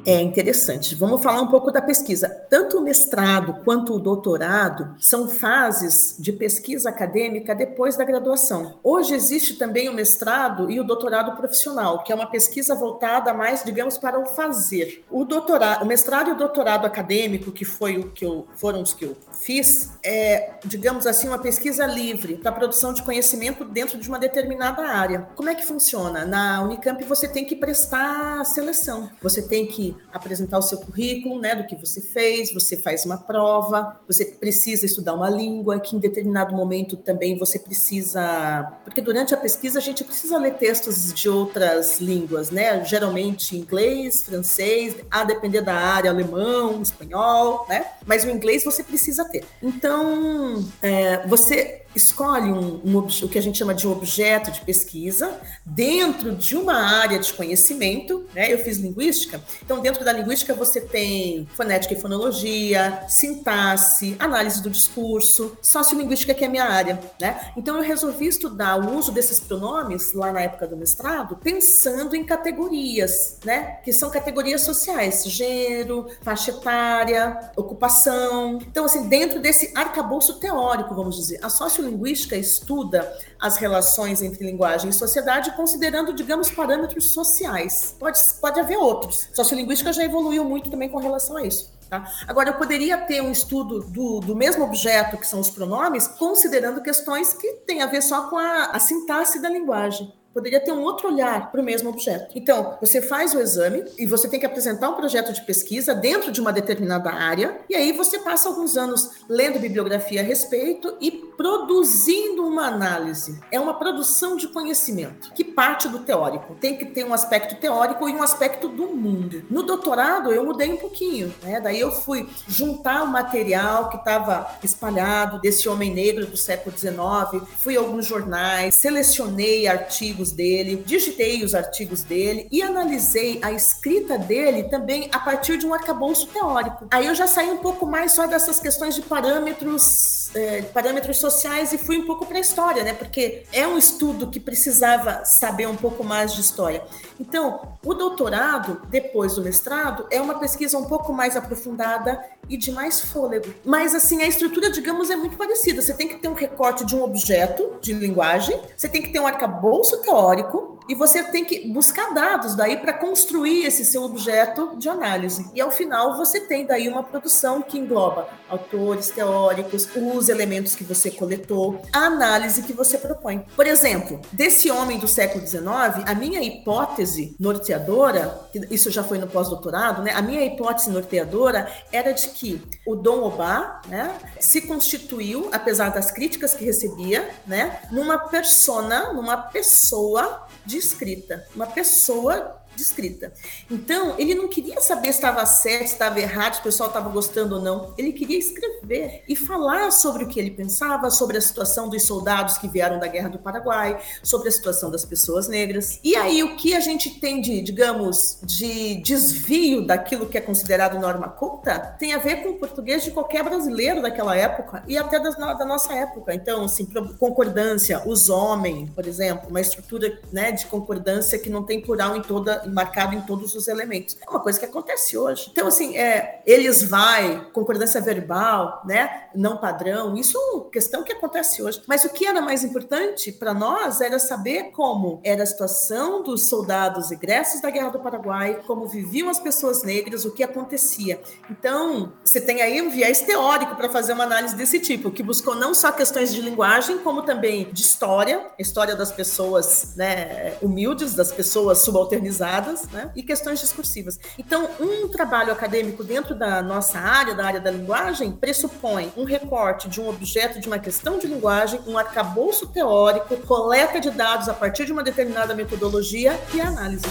É interessante. Vamos falar um pouco da pesquisa. Tanto o mestrado quanto o doutorado são fases de pesquisa acadêmica depois da graduação. Hoje existe também o mestrado e o doutorado profissional, que é uma pesquisa voltada mais, digamos, para o fazer. O doutorado, o mestrado e o doutorado acadêmico, que foi o que eu, foram os que eu fiz, é, digamos assim, uma pesquisa livre para produção de conhecimento dentro de uma determinada área. Como é que funciona? Na Unicamp você tem que prestar seleção. Você tem que apresentar o seu currículo, né, do que você fez, você faz uma prova, você precisa estudar uma língua, que em determinado momento também você precisa, porque durante a pesquisa a gente precisa ler textos de outras línguas, né, geralmente inglês, francês, a depender da área, alemão, espanhol, né, mas o inglês você precisa ter. Então, é, você escolhe um, um, o que a gente chama de objeto de pesquisa dentro de uma área de conhecimento, né? Eu fiz linguística, então dentro da linguística você tem fonética e fonologia, sintaxe, análise do discurso, sociolinguística que é a minha área, né? Então eu resolvi estudar o uso desses pronomes lá na época do mestrado, pensando em categorias, né? Que são categorias sociais, gênero, faixa etária, ocupação. Então assim, dentro desse arcabouço teórico, vamos dizer, a sociolinguística sociolinguística estuda as relações entre linguagem e sociedade considerando, digamos, parâmetros sociais. Pode, pode haver outros. Sociolinguística já evoluiu muito também com relação a isso. Tá? Agora, eu poderia ter um estudo do, do mesmo objeto, que são os pronomes, considerando questões que têm a ver só com a, a sintaxe da linguagem. Poderia ter um outro olhar para o mesmo objeto. Então, você faz o exame e você tem que apresentar um projeto de pesquisa dentro de uma determinada área, e aí você passa alguns anos lendo bibliografia a respeito e produzindo uma análise. É uma produção de conhecimento que parte do teórico. Tem que ter um aspecto teórico e um aspecto do mundo. No doutorado, eu mudei um pouquinho, né? Daí eu fui juntar o material que estava espalhado desse homem negro do século XIX, fui a alguns jornais, selecionei artigos dele, digitei os artigos dele e analisei a escrita dele também a partir de um arcabouço teórico. Aí eu já saí um pouco mais só dessas questões de parâmetros, é, parâmetros sociais e fui um pouco para a história, né? Porque é um estudo que precisava saber um pouco mais de história. Então, o doutorado, depois do mestrado, é uma pesquisa um pouco mais aprofundada e de mais fôlego. Mas, assim, a estrutura, digamos, é muito parecida. Você tem que ter um recorte de um objeto de linguagem, você tem que ter um arcabouço teórico e você tem que buscar dados daí para construir esse seu objeto de análise. E, ao final, você tem daí uma produção que engloba autores teóricos, os elementos que você coletou, a análise que você propõe. Por exemplo, desse homem do século XIX, a minha hipótese norteadora, isso já foi no pós-doutorado, né? A minha hipótese norteadora era de que o Dom Obá, né, se constituiu, apesar das críticas que recebia, né, numa persona, numa pessoa de escrita, uma pessoa descrita. Então, ele não queria saber se estava certo, se estava errado, se o pessoal estava gostando ou não. Ele queria escrever e falar sobre o que ele pensava, sobre a situação dos soldados que vieram da Guerra do Paraguai, sobre a situação das pessoas negras. E aí, o que a gente tem de, digamos, de desvio daquilo que é considerado norma culta tem a ver com o português de qualquer brasileiro daquela época e até das, da nossa época. Então, assim, concordância, os homens, por exemplo, uma estrutura né, de concordância que não tem plural em toda marcado em todos os elementos. É uma coisa que acontece hoje. Então, assim, é, eles vai, concordância verbal, né? Não padrão, isso é questão que acontece hoje. Mas o que era mais importante para nós era saber como era a situação dos soldados egressos da Guerra do Paraguai, como viviam as pessoas negras, o que acontecia. Então, você tem aí um viés teórico para fazer uma análise desse tipo, que buscou não só questões de linguagem, como também de história, história das pessoas né, humildes, das pessoas subalternizadas né? e questões discursivas. Então, um trabalho acadêmico dentro da nossa área, da área da linguagem, pressupõe um recorte de um objeto, de uma questão de linguagem, um arcabouço teórico, coleta de dados a partir de uma determinada metodologia e análise.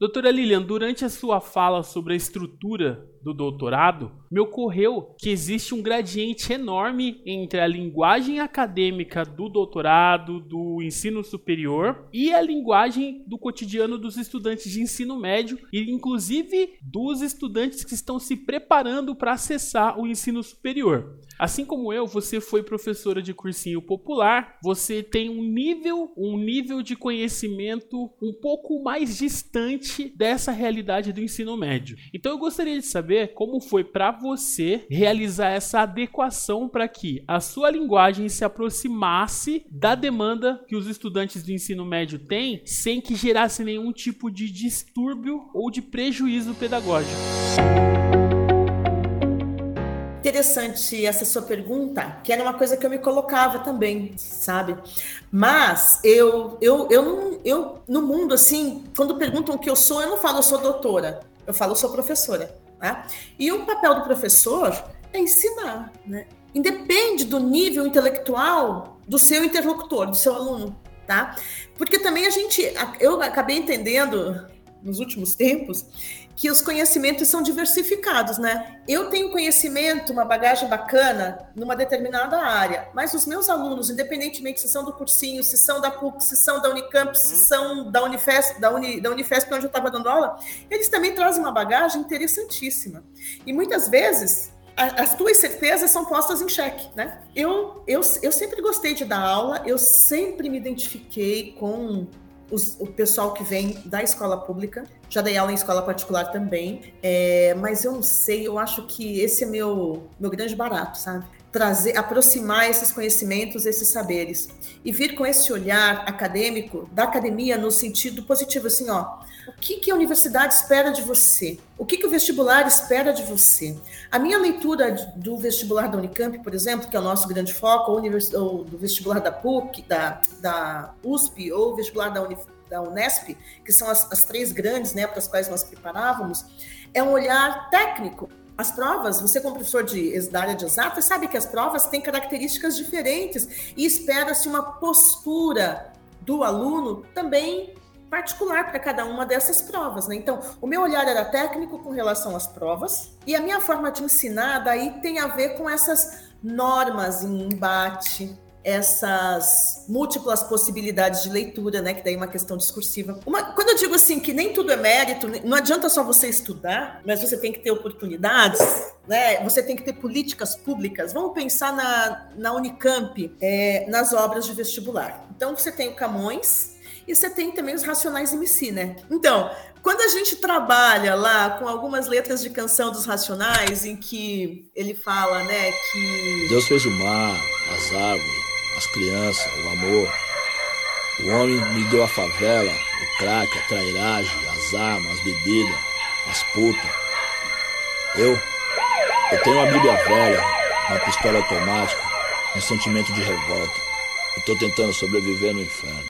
Doutora Lilian, durante a sua fala sobre a estrutura do doutorado, me ocorreu que existe um gradiente enorme entre a linguagem acadêmica do doutorado, do ensino superior e a linguagem do cotidiano dos estudantes de ensino médio e inclusive dos estudantes que estão se preparando para acessar o ensino superior. Assim como eu, você foi professora de cursinho popular, você tem um nível, um nível de conhecimento um pouco mais distante dessa realidade do ensino médio. Então eu gostaria de saber como foi para você realizar essa adequação para que a sua linguagem se aproximasse da demanda que os estudantes do ensino médio têm, sem que gerasse nenhum tipo de distúrbio ou de prejuízo pedagógico. Interessante essa sua pergunta, que era uma coisa que eu me colocava também, sabe? Mas eu, eu, eu, não, eu no mundo, assim, quando perguntam o que eu sou, eu não falo eu sou doutora, eu falo eu sou professora. Né? E o papel do professor é ensinar, né? Independe do nível intelectual do seu interlocutor, do seu aluno, tá? Porque também a gente, eu acabei entendendo nos últimos tempos que os conhecimentos são diversificados, né? Eu tenho conhecimento, uma bagagem bacana numa determinada área, mas os meus alunos, independentemente se são do cursinho, se são da PUC, se são da Unicamp, se uhum. são da Unifesp, da, Uni, da Unifesp onde eu estava dando aula, eles também trazem uma bagagem interessantíssima. E muitas vezes as tuas certezas são postas em xeque, né? Eu, eu, eu sempre gostei de dar aula, eu sempre me identifiquei com os, o pessoal que vem da escola pública. Já dei aula em escola particular também, é, mas eu não sei, eu acho que esse é meu, meu grande barato, sabe? Trazer, aproximar esses conhecimentos, esses saberes e vir com esse olhar acadêmico da academia no sentido positivo, assim, ó, o que, que a universidade espera de você? O que, que o vestibular espera de você? A minha leitura do vestibular da Unicamp, por exemplo, que é o nosso grande foco, ou, ou do vestibular da PUC, da, da USP ou vestibular da, Unif, da Unesp, que são as, as três grandes, né, para as quais nós preparávamos, é um olhar técnico as provas, você como professor de, da área de exatas, sabe que as provas têm características diferentes e espera-se uma postura do aluno também particular para cada uma dessas provas, né? Então, o meu olhar era técnico com relação às provas e a minha forma de ensinar daí tem a ver com essas normas em embate, essas múltiplas possibilidades de leitura, né? Que daí é uma questão discursiva. Uma, quando eu digo assim que nem tudo é mérito, não adianta só você estudar, mas você tem que ter oportunidades, né? Você tem que ter políticas públicas. Vamos pensar na, na Unicamp, é, nas obras de vestibular. Então você tem o Camões e você tem também os Racionais MC, né? Então, quando a gente trabalha lá com algumas letras de canção dos Racionais, em que ele fala, né, que Deus fez o mar, as árvores as crianças, o amor. O homem me deu a favela, o crack, a trairagem, as armas, as bebidas, as putas. Eu, eu tenho uma Bíblia velha, uma pistola automática, um sentimento de revolta. Eu tô tentando sobreviver no inferno.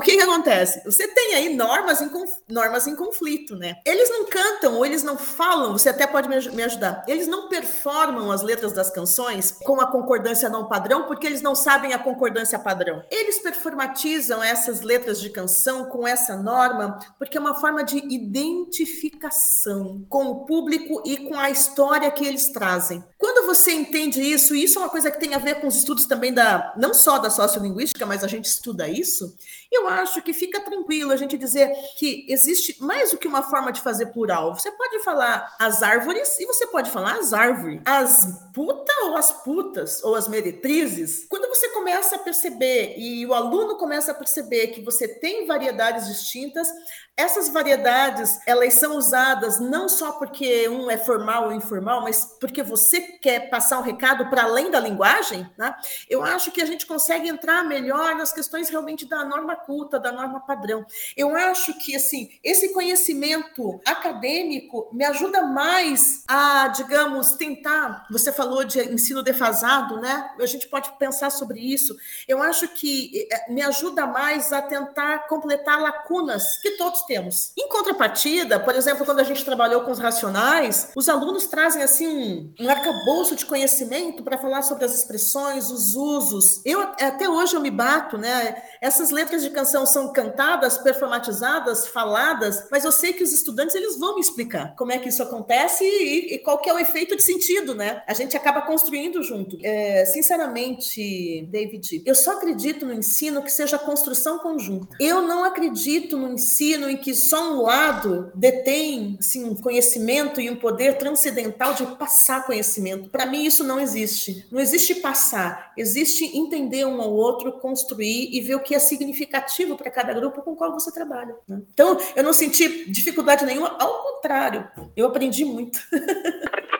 O que, que acontece? Você tem aí normas em, normas em conflito, né? Eles não cantam ou eles não falam, você até pode me ajudar. Eles não performam as letras das canções com a concordância não padrão, porque eles não sabem a concordância padrão. Eles performatizam essas letras de canção com essa norma, porque é uma forma de identificação com o público e com a história que eles trazem. Quando você entende isso, e isso é uma coisa que tem a ver com os estudos também da, não só da sociolinguística, mas a gente estuda isso, eu acho que fica tranquilo a gente dizer que existe mais do que uma forma de fazer plural. Você pode falar as árvores e você pode falar as árvores. As putas ou as putas, ou as meretrizes. Quando você começa a perceber e o aluno começa a perceber que você tem variedades distintas, essas variedades, elas são usadas não só porque um é formal ou informal, mas porque você quer passar um recado para além da linguagem, né? Eu acho que a gente consegue entrar melhor nas questões realmente da norma culta, da norma padrão. Eu acho que assim, esse conhecimento acadêmico me ajuda mais a, digamos, tentar, você falou de ensino defasado, né? A gente pode pensar sobre isso. Eu acho que eh, me ajuda mais a tentar completar lacunas que todos temos. Em contrapartida, por exemplo, quando a gente trabalhou com os racionais, os alunos trazem assim um, um arcabouço de conhecimento para falar sobre as expressões, os usos. Eu até hoje eu me bato, né? Essas letras de canção são cantadas, performatizadas, faladas, mas eu sei que os estudantes eles vão me explicar como é que isso acontece e, e qual que é o efeito de sentido, né? A gente acaba construindo junto. É, sinceramente, David, eu só acredito no ensino que seja construção conjunta. Eu não acredito no ensino em que só um lado detém assim, um conhecimento e um poder transcendental de passar conhecimento. Para mim, isso não existe. Não existe passar, existe entender um ao outro, construir e ver o que é significativo para cada grupo com qual você trabalha. Né? Então, eu não senti dificuldade nenhuma, ao contrário, eu aprendi muito.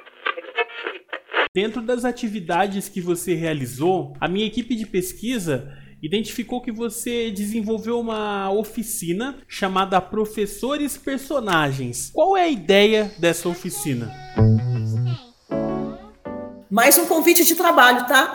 Dentro das atividades que você realizou, a minha equipe de pesquisa identificou que você desenvolveu uma oficina chamada Professores Personagens. Qual é a ideia dessa oficina? Mais um convite de trabalho, tá?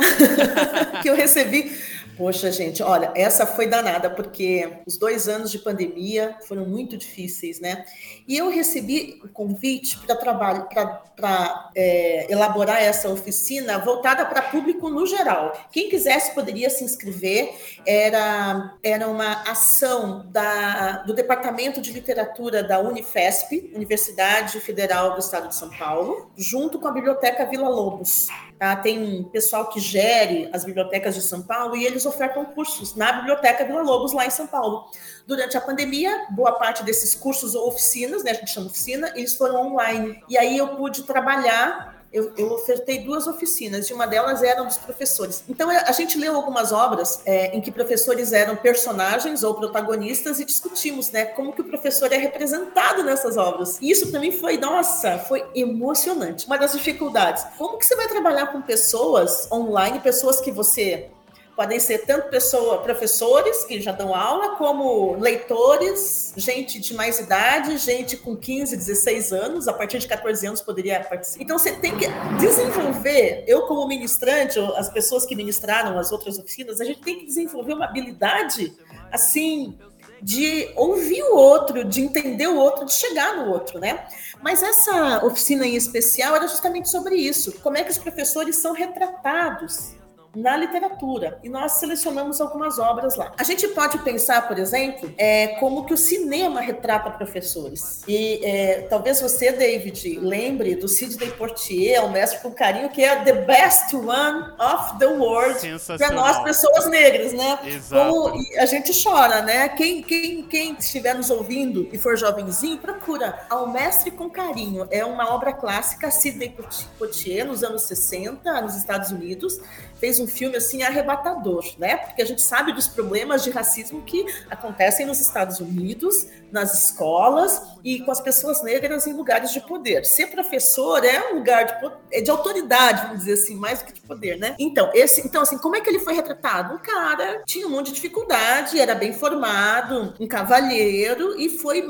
que eu recebi Poxa, gente, olha, essa foi danada, porque os dois anos de pandemia foram muito difíceis, né? E eu recebi o convite para trabalho, para é, elaborar essa oficina voltada para público no geral. Quem quisesse poderia se inscrever, era, era uma ação da, do Departamento de Literatura da Unifesp, Universidade Federal do Estado de São Paulo, junto com a Biblioteca Vila Lobos. Tá? Tem um pessoal que gere as bibliotecas de São Paulo e eles ofertam cursos na Biblioteca Vila Lobos, lá em São Paulo. Durante a pandemia, boa parte desses cursos ou oficinas, né, a gente chama oficina, eles foram online. E aí eu pude trabalhar eu, eu ofertei duas oficinas, e uma delas era dos professores. Então, a gente leu algumas obras é, em que professores eram personagens ou protagonistas e discutimos, né, como que o professor é representado nessas obras. E isso para mim foi, nossa, foi emocionante. Uma das dificuldades. Como que você vai trabalhar com pessoas online, pessoas que você Podem ser tanto pessoa, professores que já dão aula, como leitores, gente de mais idade, gente com 15, 16 anos, a partir de 14 anos poderia participar. Então você tem que desenvolver, eu como ministrante, as pessoas que ministraram as outras oficinas, a gente tem que desenvolver uma habilidade assim de ouvir o outro, de entender o outro, de chegar no outro, né? Mas essa oficina em especial era justamente sobre isso. Como é que os professores são retratados na literatura. E nós selecionamos algumas obras lá. A gente pode pensar, por exemplo, é, como que o cinema retrata professores. E é, talvez você, David, lembre do Sidney Portier, o mestre com carinho, que é the best one of the world para nós, pessoas negras, né? Exato. Como a gente chora, né? Quem, quem, quem estiver nos ouvindo e for jovenzinho, procura Ao Mestre com Carinho. É uma obra clássica, Sidney Portier, nos anos 60, nos Estados Unidos fez um filme assim arrebatador, né? Porque a gente sabe dos problemas de racismo que acontecem nos Estados Unidos, nas escolas e com as pessoas negras em lugares de poder. Ser professor é um lugar de, é de autoridade, vamos dizer assim, mais do que de poder, né? Então, esse, então assim, como é que ele foi retratado? Um cara tinha um monte de dificuldade, era bem formado, um cavalheiro e foi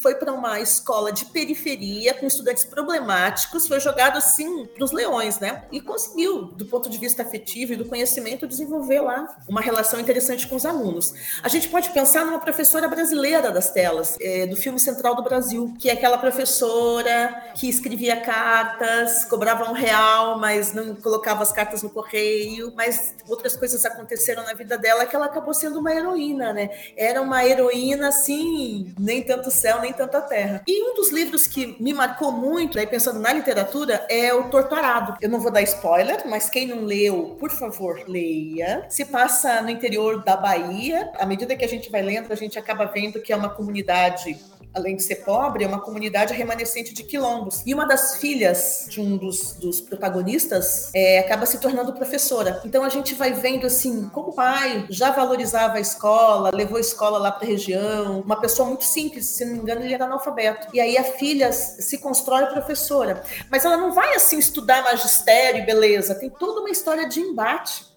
foi para uma escola de periferia com estudantes problemáticos, foi jogado assim para os leões, né? E conseguiu, do ponto de vista afetivo e do conhecimento, desenvolver lá uma relação interessante com os alunos. A gente pode pensar numa professora brasileira das telas, é, do filme Central do Brasil, que é aquela professora que escrevia cartas, cobrava um real, mas não colocava as cartas no correio, mas outras coisas aconteceram na vida dela que ela acabou sendo uma heroína, né? Era uma heroína assim, nem tanto céu, nem nem tanta terra. E um dos livros que me marcou muito, aí pensando na literatura, é o Torturado. Eu não vou dar spoiler, mas quem não leu, por favor, leia. Se passa no interior da Bahia. À medida que a gente vai lendo, a gente acaba vendo que é uma comunidade além de ser pobre, é uma comunidade remanescente de quilombos. E uma das filhas de um dos, dos protagonistas é, acaba se tornando professora. Então a gente vai vendo assim, como o pai já valorizava a escola, levou a escola lá para a região, uma pessoa muito simples, se não me engano, ele era analfabeto. E aí a filha se constrói professora. Mas ela não vai assim estudar magistério, beleza, tem toda uma história de embate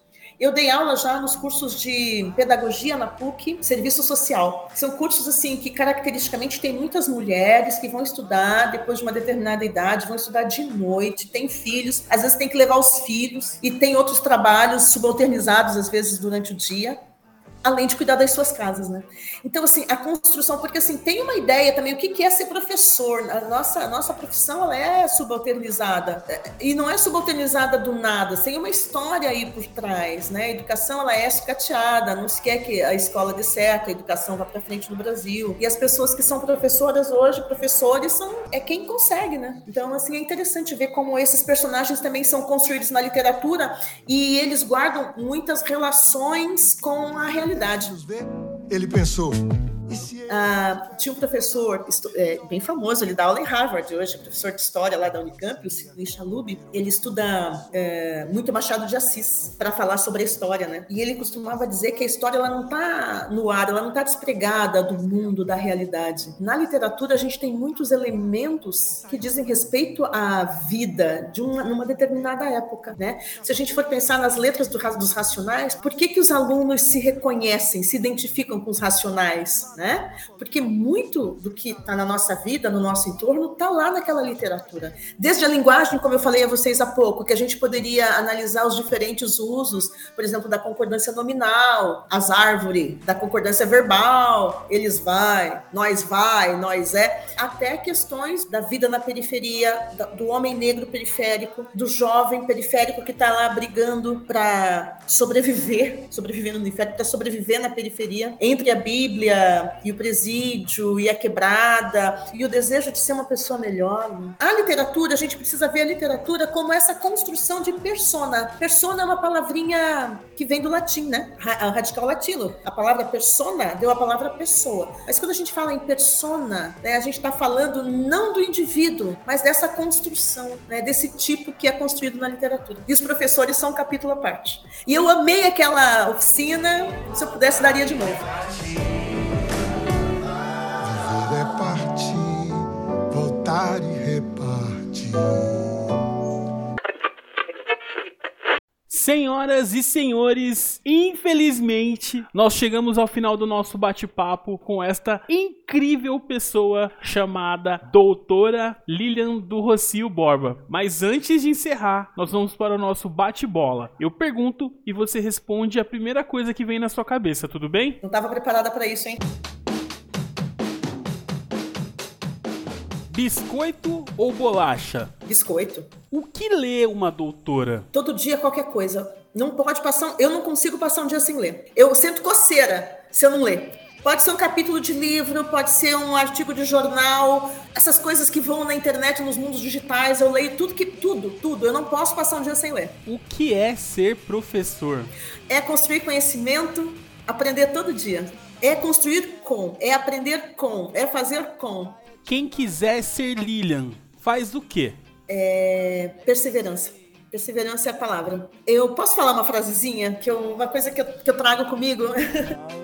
eu dei aula já nos cursos de pedagogia na PUC, serviço social. São cursos assim que caracteristicamente tem muitas mulheres que vão estudar depois de uma determinada idade, vão estudar de noite, tem filhos, às vezes tem que levar os filhos e tem outros trabalhos subalternizados às vezes durante o dia além de cuidar das suas casas, né? Então, assim, a construção, porque assim, tem uma ideia também, o que é ser professor? A nossa, a nossa profissão, ela é subalternizada, e não é subalternizada do nada, tem uma história aí por trás, né? A educação, ela é sucateada, não se quer que a escola dê certo, a educação vá para frente no Brasil, e as pessoas que são professoras hoje, professores, são, é quem consegue, né? Então, assim, é interessante ver como esses personagens também são construídos na literatura, e eles guardam muitas relações com a realidade ele pensou. Ah, tinha um professor é, bem famoso, ele dá aula em Harvard hoje, professor de história lá da Unicamp, o Sidney Chalub. Ele estuda é, muito Machado de Assis para falar sobre a história, né? E ele costumava dizer que a história ela não está no ar, ela não está despregada do mundo, da realidade. Na literatura a gente tem muitos elementos que dizem respeito à vida de uma numa determinada época, né? Se a gente for pensar nas letras do, dos racionais, por que que os alunos se reconhecem, se identificam com os racionais? né? Porque muito do que está na nossa vida, no nosso entorno, está lá naquela literatura. Desde a linguagem, como eu falei a vocês há pouco, que a gente poderia analisar os diferentes usos, por exemplo, da concordância nominal, as árvores, da concordância verbal, eles vai, nós vai, nós é, até questões da vida na periferia, do homem negro periférico, do jovem periférico que está lá brigando para sobreviver, sobreviver no inferno, para sobreviver na periferia, entre a Bíblia, e o presídio, e a quebrada, e o desejo de ser uma pessoa melhor. A literatura, a gente precisa ver a literatura como essa construção de persona. Persona é uma palavrinha que vem do latim, né? Radical latino. A palavra persona deu a palavra pessoa. Mas quando a gente fala em persona, né, a gente está falando não do indivíduo, mas dessa construção, né, desse tipo que é construído na literatura. E os professores são um capítulo à parte. E eu amei aquela oficina, se eu pudesse, daria de novo. Voltar e repartir. Senhoras e senhores, infelizmente, nós chegamos ao final do nosso bate-papo com esta incrível pessoa chamada Doutora Lilian do Rocio Borba. Mas antes de encerrar, nós vamos para o nosso bate-bola. Eu pergunto e você responde a primeira coisa que vem na sua cabeça, tudo bem? Não estava preparada para isso, hein? Biscoito ou bolacha? Biscoito. O que lê uma doutora? Todo dia qualquer coisa. Não pode passar. Eu não consigo passar um dia sem ler. Eu sinto coceira se eu não ler. Pode ser um capítulo de livro, pode ser um artigo de jornal, essas coisas que vão na internet, nos mundos digitais, eu leio tudo que tudo, tudo. Eu não posso passar um dia sem ler. O que é ser professor? É construir conhecimento, aprender todo dia. É construir com, é aprender com, é fazer com. Quem quiser ser Lilian, faz o quê? É perseverança. Perseverança é a palavra. Eu posso falar uma frasezinha, que eu, uma coisa que eu, que eu trago comigo?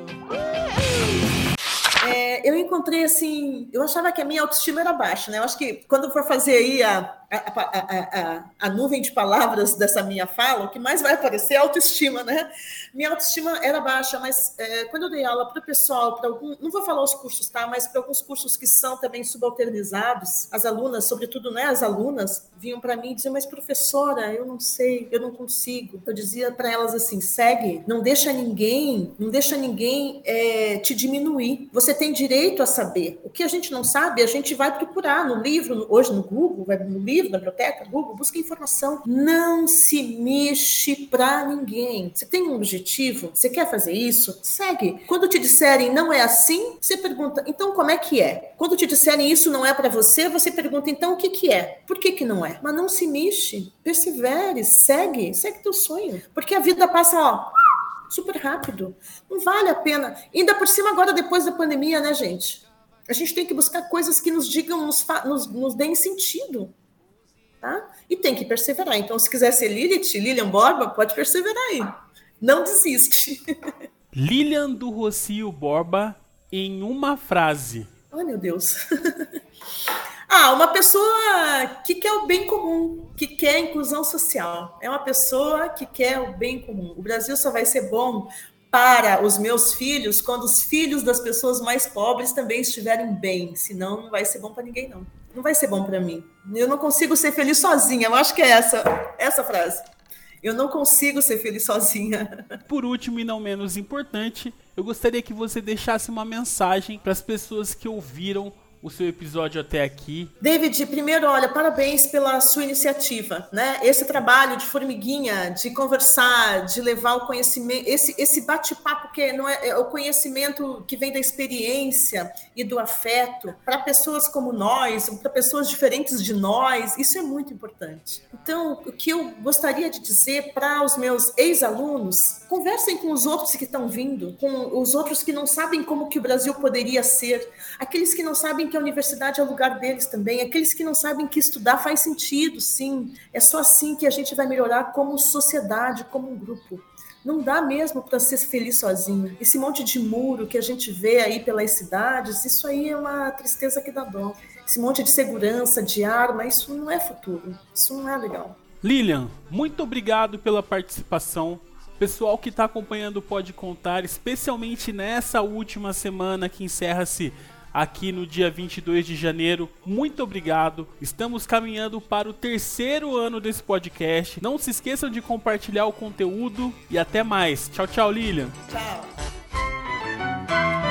É, eu encontrei assim, eu achava que a minha autoestima era baixa, né? Eu acho que quando for fazer aí a, a, a, a, nuvem de palavras dessa minha fala, o que mais vai aparecer é autoestima, né? Minha autoestima era baixa, mas é, quando eu dei aula para o pessoal, para algum, não vou falar os cursos, tá? Mas para alguns cursos que são também subalternizados, as alunas, sobretudo, né? As alunas vinham para mim e diziam, mas professora, eu não sei, eu não consigo. Eu dizia para elas assim, segue, não deixa ninguém, não deixa ninguém é, te diminuir. Você tem direito a saber. O que a gente não sabe, a gente vai procurar no livro, hoje no Google, vai no livro livro, biblioteca, Google, busca informação. Não se mexe para ninguém. Você tem um objetivo? Você quer fazer isso? Segue. Quando te disserem não é assim, você pergunta, então como é que é? Quando te disserem isso não é para você, você pergunta, então o que que é? Por que que não é? Mas não se mexe. Persevere, segue, segue teu sonho. Porque a vida passa, ó, super rápido. Não vale a pena. Ainda por cima agora depois da pandemia, né, gente? A gente tem que buscar coisas que nos digam, nos, nos, nos deem sentido. Tá? E tem que perseverar. Então, se quiser ser Lilith, Lilian Borba, pode perseverar aí. Não desiste. Lilian do Rocio Borba em uma frase. Ai, meu Deus. ah, uma pessoa que quer o bem comum, que quer a inclusão social. É uma pessoa que quer o bem comum. O Brasil só vai ser bom para os meus filhos quando os filhos das pessoas mais pobres também estiverem bem. Senão, não vai ser bom para ninguém, não não vai ser bom para mim. Eu não consigo ser feliz sozinha. Eu acho que é essa, essa frase. Eu não consigo ser feliz sozinha. Por último e não menos importante, eu gostaria que você deixasse uma mensagem para as pessoas que ouviram o seu episódio até aqui. David, primeiro, olha, parabéns pela sua iniciativa, né? Esse trabalho de formiguinha, de conversar, de levar o conhecimento, esse, esse bate-papo que não é, é, o conhecimento que vem da experiência e do afeto para pessoas como nós, para pessoas diferentes de nós, isso é muito importante. Então, o que eu gostaria de dizer para os meus ex-alunos, conversem com os outros que estão vindo, com os outros que não sabem como que o Brasil poderia ser, aqueles que não que a universidade é o lugar deles também, aqueles que não sabem que estudar faz sentido, sim. É só assim que a gente vai melhorar como sociedade, como um grupo. Não dá mesmo para ser feliz sozinho. Esse monte de muro que a gente vê aí pelas cidades, isso aí é uma tristeza que dá dó. Esse monte de segurança, de arma, isso não é futuro. Isso não é legal. Lilian, muito obrigado pela participação. Pessoal que está acompanhando pode contar, especialmente nessa última semana que encerra-se aqui no dia 22 de janeiro. Muito obrigado. Estamos caminhando para o terceiro ano desse podcast. Não se esqueçam de compartilhar o conteúdo e até mais. Tchau, tchau, Lilian. Tchau.